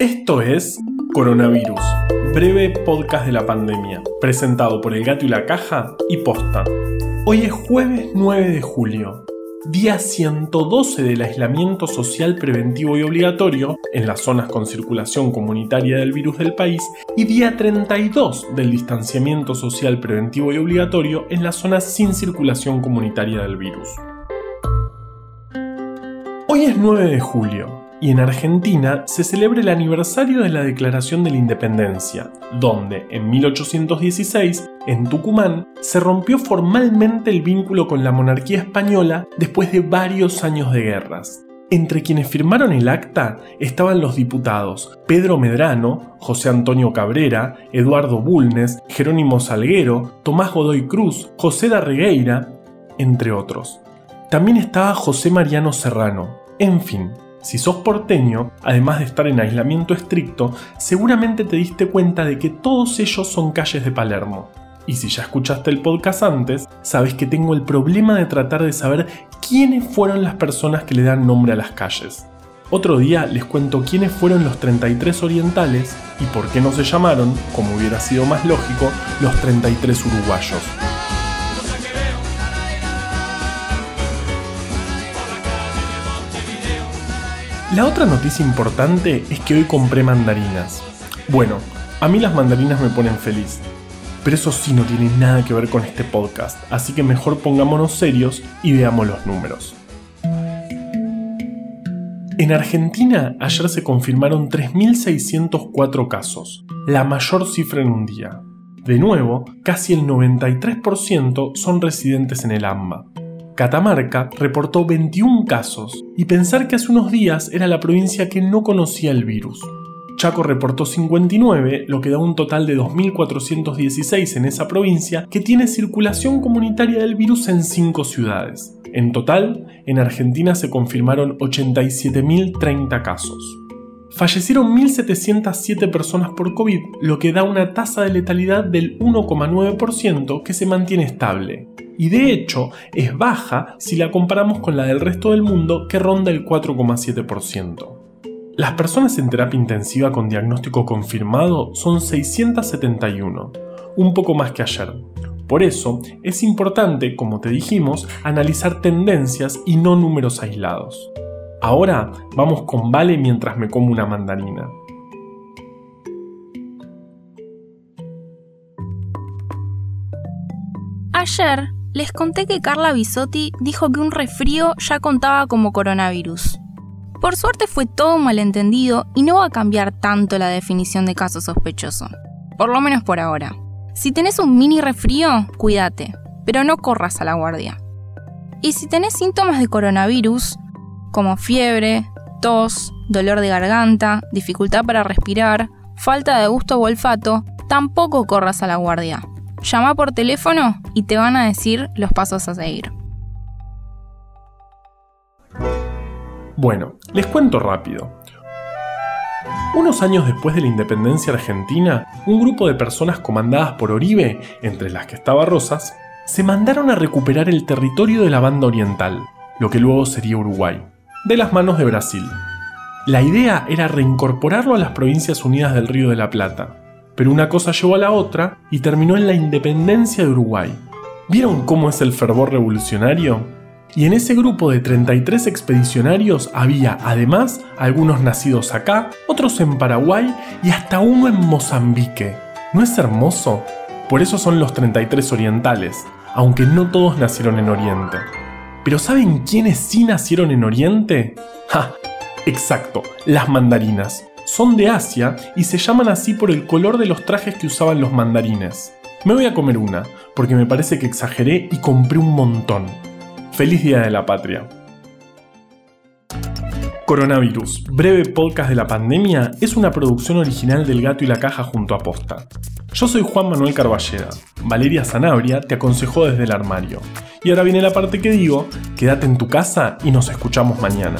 Esto es Coronavirus, breve podcast de la pandemia, presentado por El Gato y la Caja y Posta. Hoy es jueves 9 de julio, día 112 del aislamiento social preventivo y obligatorio en las zonas con circulación comunitaria del virus del país y día 32 del distanciamiento social preventivo y obligatorio en las zonas sin circulación comunitaria del virus. Hoy es 9 de julio y en Argentina se celebra el aniversario de la Declaración de la Independencia, donde en 1816, en Tucumán, se rompió formalmente el vínculo con la monarquía española después de varios años de guerras. Entre quienes firmaron el acta estaban los diputados Pedro Medrano, José Antonio Cabrera, Eduardo Bulnes, Jerónimo Salguero, Tomás Godoy Cruz, José Darregueira, entre otros. También estaba José Mariano Serrano. En fin, si sos porteño, además de estar en aislamiento estricto, seguramente te diste cuenta de que todos ellos son calles de Palermo. Y si ya escuchaste el podcast antes, sabes que tengo el problema de tratar de saber quiénes fueron las personas que le dan nombre a las calles. Otro día les cuento quiénes fueron los 33 orientales y por qué no se llamaron, como hubiera sido más lógico, los 33 uruguayos. La otra noticia importante es que hoy compré mandarinas. Bueno, a mí las mandarinas me ponen feliz, pero eso sí no tiene nada que ver con este podcast, así que mejor pongámonos serios y veamos los números. En Argentina ayer se confirmaron 3.604 casos, la mayor cifra en un día. De nuevo, casi el 93% son residentes en el AMBA. Catamarca reportó 21 casos y pensar que hace unos días era la provincia que no conocía el virus. Chaco reportó 59, lo que da un total de 2.416 en esa provincia que tiene circulación comunitaria del virus en 5 ciudades. En total, en Argentina se confirmaron 87.030 casos. Fallecieron 1.707 personas por COVID, lo que da una tasa de letalidad del 1,9% que se mantiene estable y de hecho es baja si la comparamos con la del resto del mundo que ronda el 4,7%. Las personas en terapia intensiva con diagnóstico confirmado son 671, un poco más que ayer. Por eso es importante, como te dijimos, analizar tendencias y no números aislados. Ahora vamos con Vale mientras me como una mandarina. Ayer les conté que Carla Bisotti dijo que un resfrío ya contaba como coronavirus. Por suerte fue todo un malentendido y no va a cambiar tanto la definición de caso sospechoso. Por lo menos por ahora. Si tenés un mini resfrío, cuídate, pero no corras a la guardia. Y si tenés síntomas de coronavirus, como fiebre, tos, dolor de garganta, dificultad para respirar, falta de gusto o olfato, tampoco corras a la guardia llama por teléfono y te van a decir los pasos a seguir. Bueno, les cuento rápido. Unos años después de la independencia argentina, un grupo de personas comandadas por Oribe, entre las que estaba Rosas, se mandaron a recuperar el territorio de la banda oriental, lo que luego sería Uruguay, de las manos de Brasil. La idea era reincorporarlo a las Provincias Unidas del Río de la Plata, pero una cosa llevó a la otra y terminó en la independencia de Uruguay. ¿Vieron cómo es el fervor revolucionario? Y en ese grupo de 33 expedicionarios había además algunos nacidos acá, otros en Paraguay y hasta uno en Mozambique. ¿No es hermoso? Por eso son los 33 orientales, aunque no todos nacieron en Oriente. ¿Pero saben quiénes sí nacieron en Oriente? ¡Ja! Exacto, las mandarinas son de Asia y se llaman así por el color de los trajes que usaban los mandarines. Me voy a comer una, porque me parece que exageré y compré un montón. Feliz Día de la Patria. Coronavirus, breve podcast de la pandemia, es una producción original del Gato y la Caja junto a Posta. Yo soy Juan Manuel Carballeda. Valeria Zanabria te aconsejó desde el armario. Y ahora viene la parte que digo, quédate en tu casa y nos escuchamos mañana.